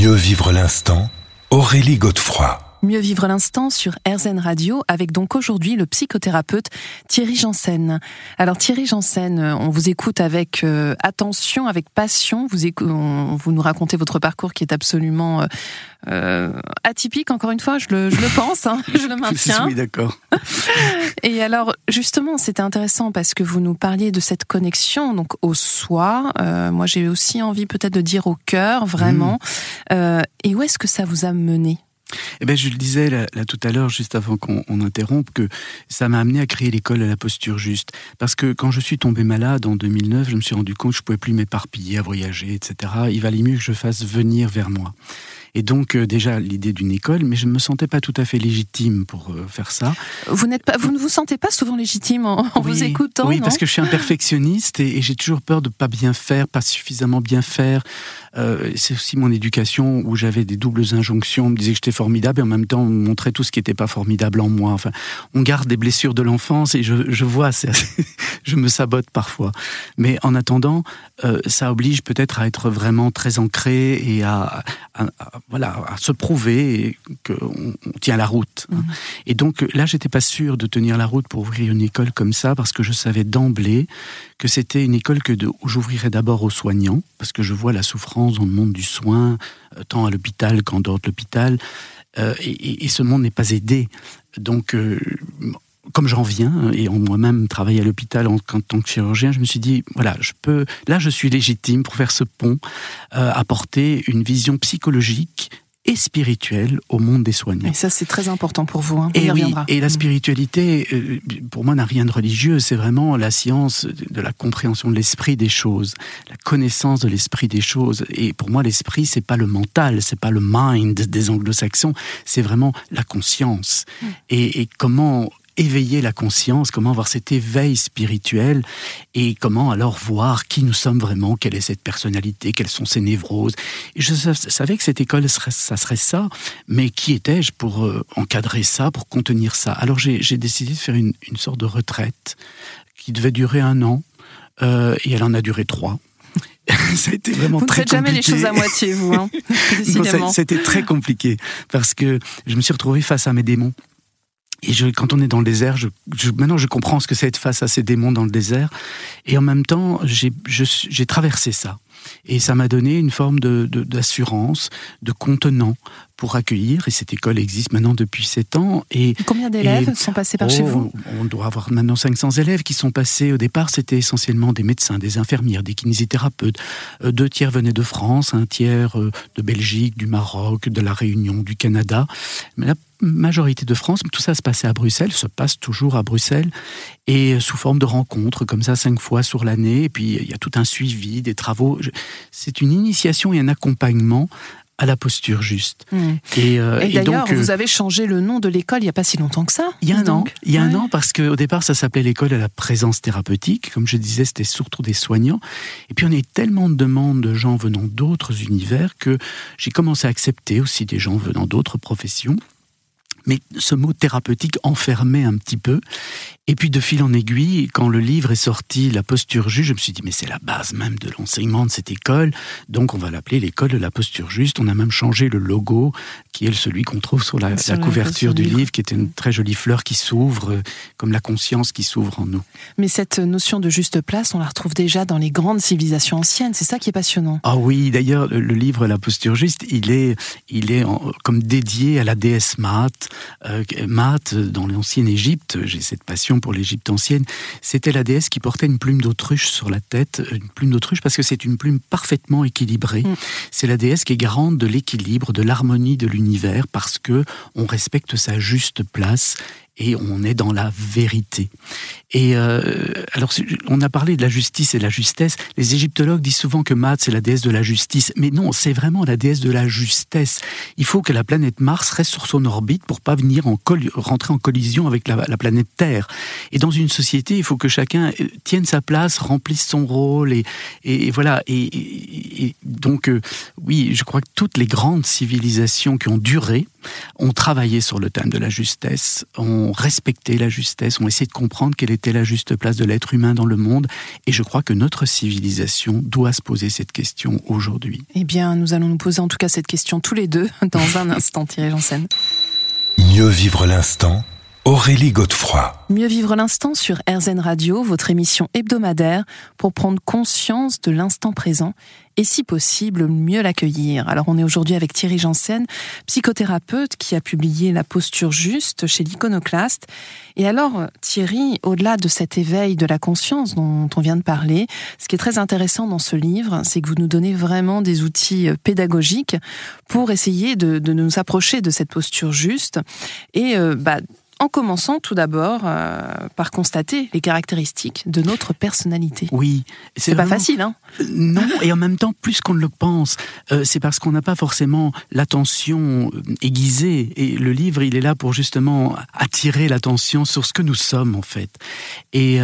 Mieux vivre l'instant, Aurélie Godefroy. Mieux vivre l'instant sur RZN Radio avec donc aujourd'hui le psychothérapeute Thierry Janssen. Alors Thierry Janssen, on vous écoute avec euh, attention, avec passion. Vous, vous nous racontez votre parcours qui est absolument euh, euh, atypique, encore une fois, je le, je le pense, hein, je le maintiens. Oui, d'accord. Et alors justement, c'était intéressant parce que vous nous parliez de cette connexion donc au soi. moi, j'ai aussi envie peut-être de dire au cœur, vraiment. Mmh. et où est-ce que ça vous a mené? Eh ben, je le disais là, tout à l'heure, juste avant qu'on interrompe, que ça m'a amené à créer l'école à la posture juste. Parce que quand je suis tombé malade en 2009, je me suis rendu compte que je pouvais plus m'éparpiller à voyager, etc. Il valait mieux que je fasse venir vers moi. Et donc euh, déjà l'idée d'une école, mais je ne me sentais pas tout à fait légitime pour euh, faire ça. Vous n'êtes pas, vous ne vous sentez pas souvent légitime en, vous écoutant Oui, parce que je suis un perfectionniste et, et j'ai toujours peur de pas bien faire, pas suffisamment bien faire. Euh, c'est aussi mon éducation où j'avais des doubles injonctions. On me disait que j'étais formidable et en même temps on me montrait tout ce qui n'était pas formidable en moi. Enfin, on garde des blessures de l'enfance et je, je vois, je me sabote parfois. Mais en attendant, euh, ça oblige peut-être à être vraiment très ancré et à, voilà, à se prouver qu'on on tient la route. Hein. Mmh. Et donc là, j'étais pas sûr de tenir la route pour ouvrir une école comme ça parce que je savais d'emblée que c'était une école que où j'ouvrirais d'abord aux soignants parce que je vois la souffrance dans le monde du soin, euh, tant à l'hôpital qu'en dehors de l'hôpital. Euh, et, ce monde n'est pas aidé. Donc, euh, comme j'en viens, et en moi-même travaille à l'hôpital en, tant que chirurgien, je me suis dit, voilà, je peux, là, je suis légitime pour faire ce pont, apporter une vision psychologique et spirituelle au monde des soignants. Et ça, c'est très important pour vous. Hein. et, et la mm. spiritualité, euh, pour moi, n'a rien de religieux. C'est vraiment la science de la compréhension de l'esprit des choses, la connaissance de l'esprit des choses. Et pour moi, l'esprit, c'est pas le mental, c'est pas le mind des anglo-saxons, c'est vraiment la conscience. Mm. Et, et comment éveiller la conscience, comment avoir cet éveil spirituel et comment alors voir qui nous sommes vraiment, quelle est cette personnalité, quelles sont ces névroses. Et je savais que cette école, ça serait ça, mais qui étais-je pour euh, encadrer ça, pour contenir ça? Alors j'ai décidé de faire une, sorte de retraite qui devait durer un an euh, et elle en a duré trois. ça a été vraiment vous très compliqué. Vous ne faites jamais les choses à moitié, vous, hein, C'était très compliqué parce que je me suis retrouvé face à mes démons. Et je, quand on est dans le désert, je, maintenant je comprends ce que c'est être face à ces démons dans le désert. Et en même temps, j'ai traversé ça. Et ça m'a donné une forme d'assurance, de, de, contenant pour accueillir. Et cette école existe maintenant depuis 7 ans. Et, Combien d'élèves sont passés par chez oh, vous On doit avoir maintenant 500 élèves qui sont passés. Au départ, c'était essentiellement des médecins, des infirmières, des kinésithérapeutes. Euh, deux tiers venaient de France, un tiers euh, de Belgique, du Maroc, de la Réunion, du Canada. Mais là, majorité de France, tout ça se passait à Bruxelles, se passe toujours à Bruxelles, et sous forme de rencontres, comme ça, cinq fois sur l'année, et puis il y a tout un suivi, des travaux. C'est une initiation et un accompagnement à la posture juste. Et, euh, d'ailleurs, vous euh, avez changé le nom de l'école il n'y a pas si longtemps que ça. Il y a un an. Il y a un an parce qu'au départ, ça s'appelait l'école à la présence thérapeutique. Comme je disais, c'était surtout des soignants. Et puis on a eu tellement de demandes de gens venant d'autres univers que j'ai commencé à accepter aussi des gens venant d'autres professions. Mais ce mot thérapeutique enfermait un petit peu. Et puis de fil en aiguille, quand le livre est sorti, La posture juste, je me suis dit, mais c'est la base même de l'enseignement de cette école, donc on va l'appeler l'école de la posture juste. On a même changé le logo, qui est celui qu'on trouve sur la, couverture du livre, qui était une très jolie fleur qui s'ouvre, euh, comme la conscience qui s'ouvre en nous. Mais cette notion de juste place, on la retrouve déjà dans les grandes civilisations anciennes, c'est ça qui est passionnant. Ah oui, d'ailleurs, le, livre La posture juste, il est, il est comme dédié à la déesse Maat. Euh, Maat, dans l'ancienne Égypte, j'ai cette passion pour l'Égypte ancienne, c'était la déesse qui portait une plume d'autruche sur la tête, une plume d'autruche parce que c'est une plume parfaitement équilibrée. Mm. C'est la déesse qui est garante de l'équilibre, de l'harmonie de l'univers parce que on respecte sa juste place et on est dans la vérité. Et euh, alors, on a parlé de la justice et de la justesse. Les égyptologues disent souvent que Maat, c'est la déesse de la justice. Mais non, c'est vraiment la déesse de la justesse. Il faut que la planète Mars reste sur son orbite pour pas venir en rentrer en collision avec la, planète Terre. Et dans une société, il faut que chacun euh, tienne sa place, remplisse son rôle. Et, et, voilà. Et, donc, euh, oui, je crois que toutes les grandes civilisations qui ont duré, ont travaillé sur le thème de la justesse, ont respecté la justesse, ont essayé de comprendre quelle était la juste place de l'être humain dans le monde. Et je crois que notre civilisation doit se poser cette question aujourd'hui. Eh bien, nous allons nous poser en tout cas cette question tous les deux dans un instant, Thierry Janssen. Mieux vivre l'instant Aurélie Godefroy. Mieux vivre l'instant sur RZN Radio, votre émission hebdomadaire pour prendre conscience de l'instant présent et si possible mieux l'accueillir. Alors on est aujourd'hui avec Thierry Janssen, psychothérapeute qui a publié La posture juste chez l'Iconoclaste. Et alors Thierry, au-delà de cet éveil de la conscience dont on vient de parler, ce qui est très intéressant dans ce livre, c'est que vous nous donnez vraiment des outils euh, pédagogiques pour essayer de, nous approcher de cette posture juste et euh, bah, en commençant tout d'abord euh, par constater les caractéristiques de notre personnalité. Oui, c'est pas facile, hein Non, et en même temps, plus qu'on ne le pense, euh, c'est parce qu'on n'a pas forcément l'attention aiguisée. Et le livre, il est là pour justement attirer l'attention sur ce que nous sommes en fait. Et,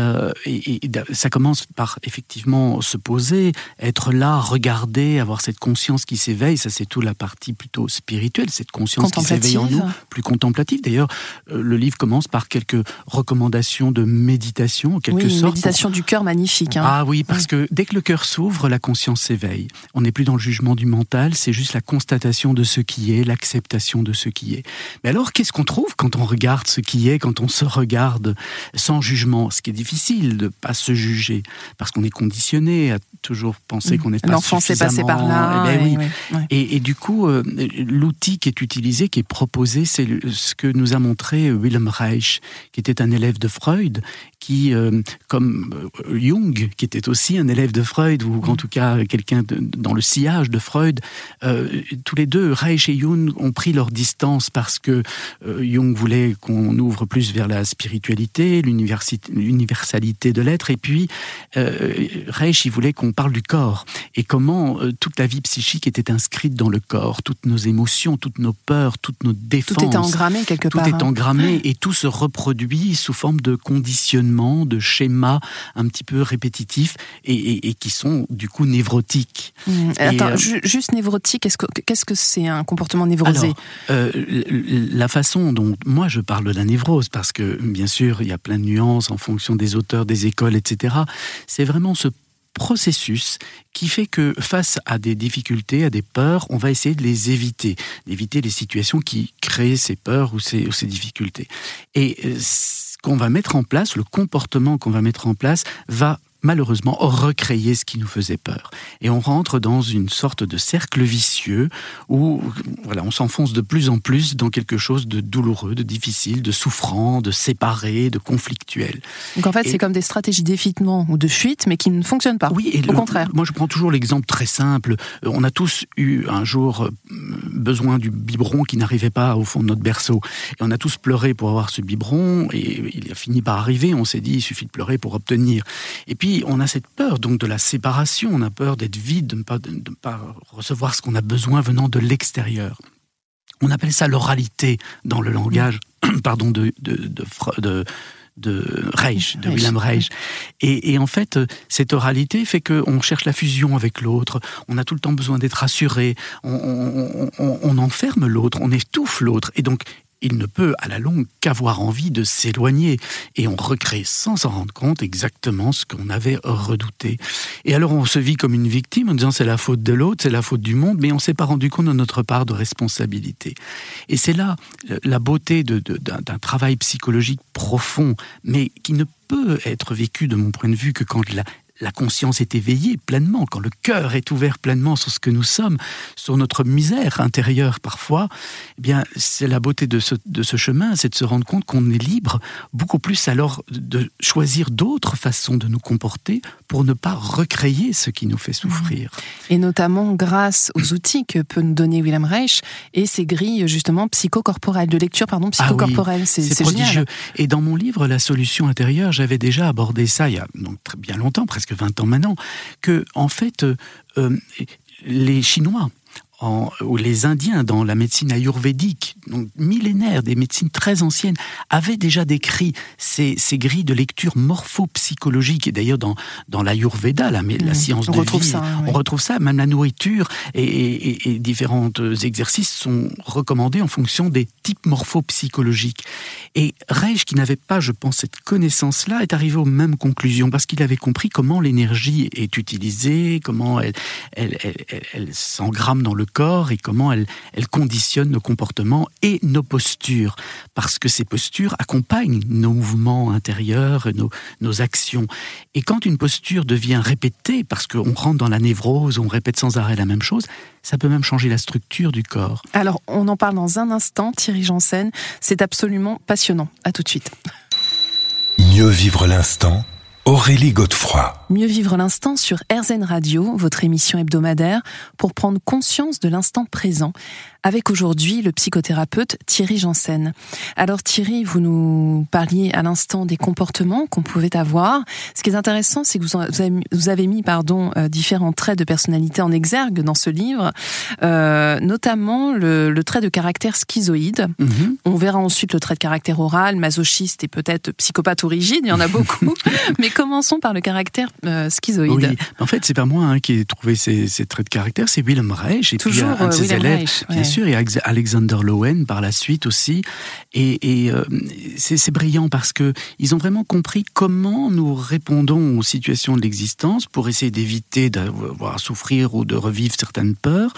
et, ça commence par effectivement se poser, être là, regarder, avoir cette conscience qui s'éveille. Ça, c'est tout la partie plutôt spirituelle, cette conscience qui s'éveille en nous, plus contemplative. D'ailleurs, le livre commence par quelques recommandations de méditation, en quelque oui, sorte. Méditation du cœur magnifique. Hein. Ah oui, parce que dès que le cœur s'ouvre, la conscience s'éveille. On n'est plus dans le jugement du mental, c'est juste la constatation de ce qui est, l'acceptation de ce qui est. Mais alors, qu'est-ce qu'on trouve quand on regarde ce qui est, quand on se regarde sans jugement? Ce qui est difficile de pas se juger, parce qu'on est conditionné à toujours penser mm. qu'on n'est pas L'enfant s'est passé par là. Eh ben oui. et, et, du coup, euh, l'outil qui est utilisé, qui est proposé, c'est ce que nous a montré Will Reich, qui était un élève de Freud, qui, euh, comme euh, Jung, qui était aussi un élève de Freud, ou en tout cas quelqu'un dans le sillage de Freud, euh, tous les deux, Reich et Jung, ont pris leur distance parce que Jung voulait qu'on ouvre plus vers la spiritualité, l'universalité de l'être, et puis Reich, il voulait qu'on parle du corps, et comment toute la vie psychique était inscrite dans le corps, toutes nos émotions, toutes nos peurs, toutes nos défenses. Tout est engrammé quelque part. Tout est hein. engrammé et tout se reproduit sous forme de conditionnement, de schémas un petit peu répétitifs et, qui sont du coup névrotiques. Mmh. Attends, euh, juste névrotique, qu'est-ce que c'est un comportement névrosé euh, La façon dont moi je parle de la névrose, parce que bien sûr il y a plein de nuances en fonction des auteurs, des écoles, etc. C'est vraiment ce processus qui fait que face à des difficultés, à des peurs, on va essayer de les éviter, d'éviter les situations qui créent ces peurs ou ces, ou ces difficultés. Et euh, qu'on va mettre en place, le comportement qu'on va mettre en place, va malheureusement recréer ce qui nous faisait peur. Et on rentre dans une sorte de cercle vicieux où voilà, on s'enfonce de plus en plus dans quelque chose de douloureux, de difficile, de souffrant, de séparé, de conflictuel. Donc en fait, c'est comme des stratégies d'effitement ou de fuite, mais qui ne fonctionnent pas. Oui, et au contraire. Moi, je prends toujours l'exemple très simple. Euh, on a tous eu un jour euh, besoin du biberon qui n'arrivait pas au fond de notre berceau. Et on a tous pleuré pour avoir ce biberon, et il a fini par arriver. On s'est dit, il suffit de pleurer pour obtenir. Et puis, on a cette peur donc de la séparation, on a peur d'être vide, de ne pas, de, pas recevoir ce qu'on a besoin venant de l'extérieur. On appelle ça l'oralité dans le langage pardon, de, de, de, de Reich, de William Reich. Et, en fait, cette oralité fait qu'on cherche la fusion avec l'autre, on a tout le temps besoin d'être rassuré, on, on enferme l'autre, on étouffe l'autre. Et donc, il ne peut à la longue qu'avoir envie de s'éloigner. Et on recrée sans s'en rendre compte exactement ce qu'on avait redouté. Et alors on se vit comme une victime en disant c'est la faute de l'autre, c'est la faute du monde, mais on ne s'est pas rendu compte de notre part de responsabilité. Et c'est là euh, la beauté d'un travail psychologique profond, mais qui ne peut être vécu de mon point de vue que quand la, la conscience est éveillée pleinement, quand le cœur est ouvert pleinement sur ce que nous sommes, sur notre misère intérieure parfois, eh bien, c'est la beauté de ce, de ce chemin, c'est de se rendre compte qu'on est libre, beaucoup plus alors de choisir d'autres façons de nous comporter pour ne pas recréer ce qui nous fait souffrir. Mmh. Et notamment grâce aux outils que peut nous donner William Reich et ses grilles justement psychocorporelles, de lecture pardon, ah psychocorporelle. c'est prodigieux. Et dans mon livre La solution intérieure, j'avais déjà abordé ça il y a donc, très bien longtemps, presque 20 ans maintenant, que en fait, euh, euh, les Chinois où les Indiens, dans la médecine ayurvédique, donc millénaire, des médecines très anciennes, avaient déjà décrit ces, grilles de lecture morphopsychologique. Et d'ailleurs, dans, dans l'ayurveda, la, la, mmh. science on de retrouve vie, ça, on retrouve ça. Même la nourriture et, et, différents exercices sont recommandés en fonction des types morphopsychologiques. Et Reich, qui n'avait pas, je pense, cette connaissance-là, est arrivé aux mêmes conclusions parce qu'il avait compris comment l'énergie est utilisée, comment elle, elle, elle, elle s'engramme dans le corps et comment elle, elle conditionne nos comportements et nos postures, parce que ces postures accompagnent nos mouvements intérieurs, nos, nos actions. Et quand une posture devient répétée, parce qu'on rentre dans la névrose, on répète sans arrêt la même chose, ça peut même changer la structure du corps. Alors, on en parle dans un instant, Thierry Janssen, c'est absolument passionnant. À tout de suite. Mieux vivre l'instant Aurélie Godefroy. Mieux vivre l'instant sur RZN Radio, votre émission hebdomadaire, pour prendre conscience de l'instant présent, avec aujourd'hui le psychothérapeute Thierry Janssen. Alors Thierry, vous nous parliez à l'instant des comportements qu'on pouvait avoir. Ce qui est intéressant, c'est que vous avez mis pardon, euh, différents traits de personnalité en exergue dans ce livre, euh, notamment le, trait de caractère schizoïde. Mhm. On verra ensuite le trait de caractère oral, masochiste et peut-être psychopathe ou rigide, il y en a beaucoup. Mais commençons par le caractère euh, schizoïde. Oui, en fait, c'est pas moi hein, qui ai trouvé ces, traits de caractère, c'est Willem Reich et Toujours, puis un de ses élèves, bien sûr, et Alexander Lowen par la suite aussi. Et, euh, c'est brillant parce que ils ont vraiment compris comment nous répondons aux situations de l'existence pour essayer d'éviter d'avoir à souffrir ou de revivre certaines peurs,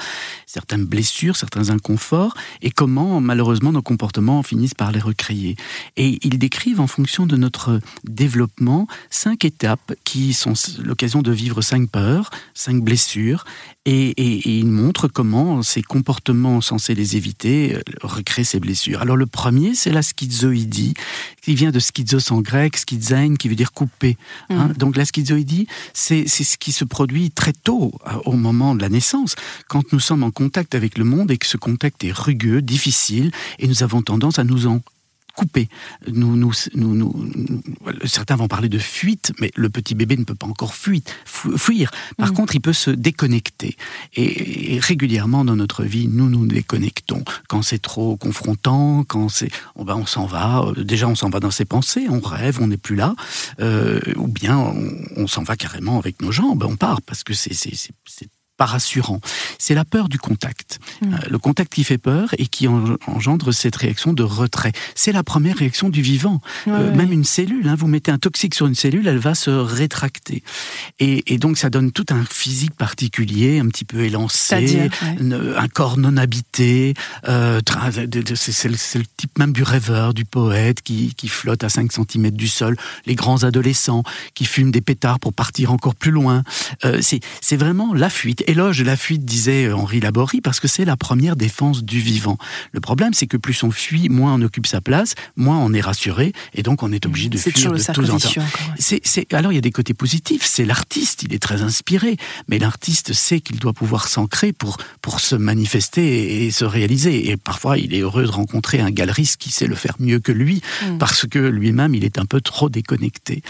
certaines blessures, certains inconforts, et comment malheureusement nos comportements finissent par les recréer. Et ils décrivent en fonction de notre développement cinq étapes qui sont l'occasion de vivre cinq peurs, cinq blessures, et, et, ils montrent comment ces comportements censés les éviter euh, recréent ces blessures. Alors le premier, c'est la schizoïdie, qui vient de schizos en grec, schizein, qui veut dire couper. Hein. Mm. Donc la schizoïdie, c'est ce qui se produit très tôt, euh, au moment de la naissance, quand nous sommes en contact avec le monde et que ce contact est rugueux, difficile, et nous avons tendance à nous en couper. Nous, nous, nous, certains vont parler de fuite, mais le petit bébé ne peut pas encore fuir. fuir. Par mm. contre, il peut se déconnecter. Et, régulièrement dans notre vie, nous nous déconnectons. Quand c'est trop confrontant, quand c'est, on, ben, on s'en va. Euh, déjà, on s'en va dans ses pensées, on rêve, on n'est plus là. Euh, ou bien, on, on s'en va carrément avec nos jambes, on part parce que c'est pas rassurant. C'est la peur du contact. Hmm. Euh, le contact qui fait peur et qui engendre cette réaction de retrait. C'est la première réaction du vivant. Euh, même une cellule, hein, vous mettez un toxique sur une cellule, elle va se rétracter. Et, donc ça donne tout un physique particulier, un petit peu élancé, un corps non habité. Euh, c'est le, type même du rêveur, du poète qui, qui flotte à 5 cm du sol. Les grands adolescents qui fument des pétards pour partir encore plus loin. c'est vraiment la fuite éloge de la fuite, disait Henri Laborie, parce que c'est la première défense du vivant. Le problème, c'est que plus on fuit, moins on occupe sa place, moins on est rassuré, et donc on est obligé de fuir de tous en temps. C'est, alors il y a des côtés positifs. C'est l'artiste, il est très inspiré, mais l'artiste sait qu'il doit pouvoir s'ancrer pour pour se manifester et, se réaliser. Et parfois, il est heureux de rencontrer un galeriste qui sait le faire mieux que lui, mm. parce que lui-même, il est un peu trop déconnecté,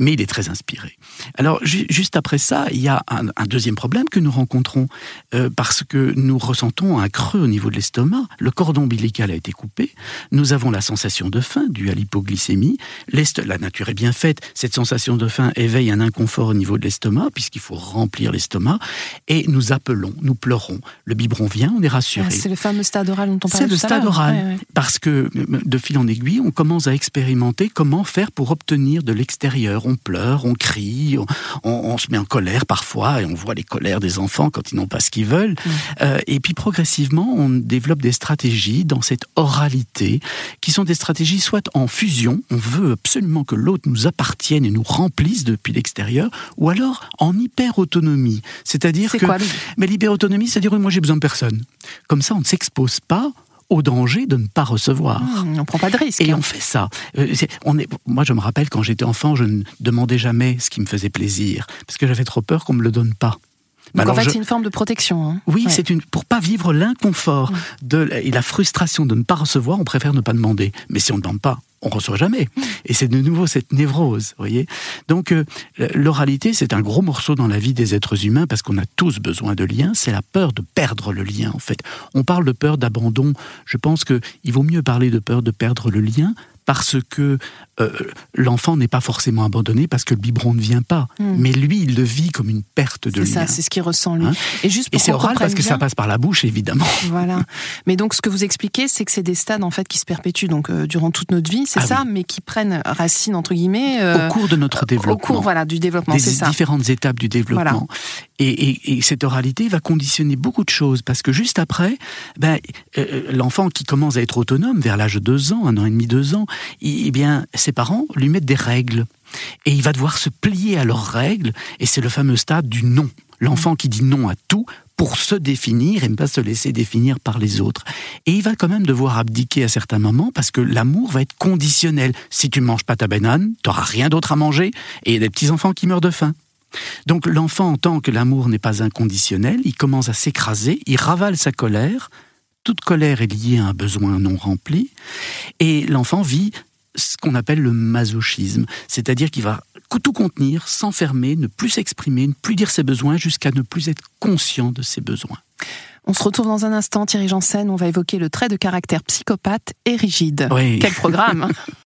mais il est très inspiré. Alors juste après ça, il y a un, un deuxième problème que nous rencontrons rencontrons euh, parce que nous ressentons un creux au niveau de l'estomac, le cordon ombilical a été coupé, nous avons la sensation de faim due à l'hypoglycémie, la nature est bien faite, cette sensation de faim éveille un inconfort au niveau de l'estomac puisqu'il faut remplir l'estomac. Et nous appelons, nous pleurons, le biberon vient, on est rassuré. Ah, c'est le fameux stade oral dont on parlait C'est le stade oral. Parce que de fil en aiguille, on commence à expérimenter comment faire pour obtenir de l'extérieur. On pleure, on crie, on, on se met en colère parfois et on voit les colères des enfants quand ils n'ont pas ce qu'ils veulent. Mm. Euh, et puis progressivement, on développe des stratégies dans cette oralité, qui sont des stratégies soit en fusion, on veut absolument que l'autre nous appartienne et nous remplisse depuis l'extérieur, ou alors en hyper-autonomie. C'est-à-dire que... Quoi, mais l'hyper-autonomie, c'est-à-dire moi j'ai besoin de personne. Comme ça, on ne s'expose pas au danger de ne pas recevoir. Hmm, on prend pas de risque. Et on fait ça. Euh, on est, moi, je me rappelle quand j'étais enfant, je ne demandais jamais ce qui me faisait plaisir, parce que j'avais trop peur qu'on me le donne pas. Donc en fait, c'est une forme de protection. Hein. Oui, c'est une pour pas vivre l'inconfort de et la frustration de ne pas recevoir, on préfère ne pas demander. Mais si on ne demande pas, on reçoit jamais. Et c'est de nouveau cette névrose, voyez. Donc euh, l'oralité, c'est un gros morceau dans la vie des êtres humains parce qu'on a tous besoin de liens. C'est la peur de perdre le lien, en fait. On parle de peur d'abandon. Je pense qu'il vaut mieux parler de peur de perdre le lien parce que euh, l'enfant n'est pas forcément abandonné parce que le biberon ne vient pas. Hmm. Mais lui, il le vit comme une perte de lien. C'est ça, c'est ce qu'il ressent lui. Hein et juste et c'est oral parce que ça passe par la bouche, évidemment. Voilà. Mais donc, ce que vous expliquez, c'est que c'est des stades en fait qui se perpétuent donc euh, durant toute notre vie, c'est ah ça, mais qui prennent racine entre guillemets euh, au cours de notre développement. Au cours, voilà, du développement, c'est ça. Différentes étapes du développement. Et, cette oralité va conditionner beaucoup de choses parce que juste après, ben, l'enfant qui commence à être autonome vers l'âge de deux ans, un an et demi, deux ans, eh bien, ses parents lui mettent des règles. Et il va devoir se plier à leurs règles, et c'est le fameux stade du non. L'enfant qui dit non à tout pour se définir et ne pas se laisser définir par les autres. Et il va quand même devoir abdiquer à certains moments parce que l'amour va être conditionnel. Si tu ne manges pas ta banane, tu n'auras rien d'autre à manger et il y a des petits-enfants qui meurent de faim. Donc l'enfant, en tant que l'amour n'est pas inconditionnel, il commence à s'écraser, il ravale sa colère. Toute colère est liée à un besoin non rempli. Et l'enfant vit ce qu'on appelle le masochisme, c'est-à-dire qu'il va tout contenir, s'enfermer, ne plus s'exprimer, ne plus dire ses besoins jusqu'à ne plus être conscient de ses besoins. On se retrouve dans un instant, Thierry Janssen, on va évoquer le trait de caractère psychopathe et rigide. Quel programme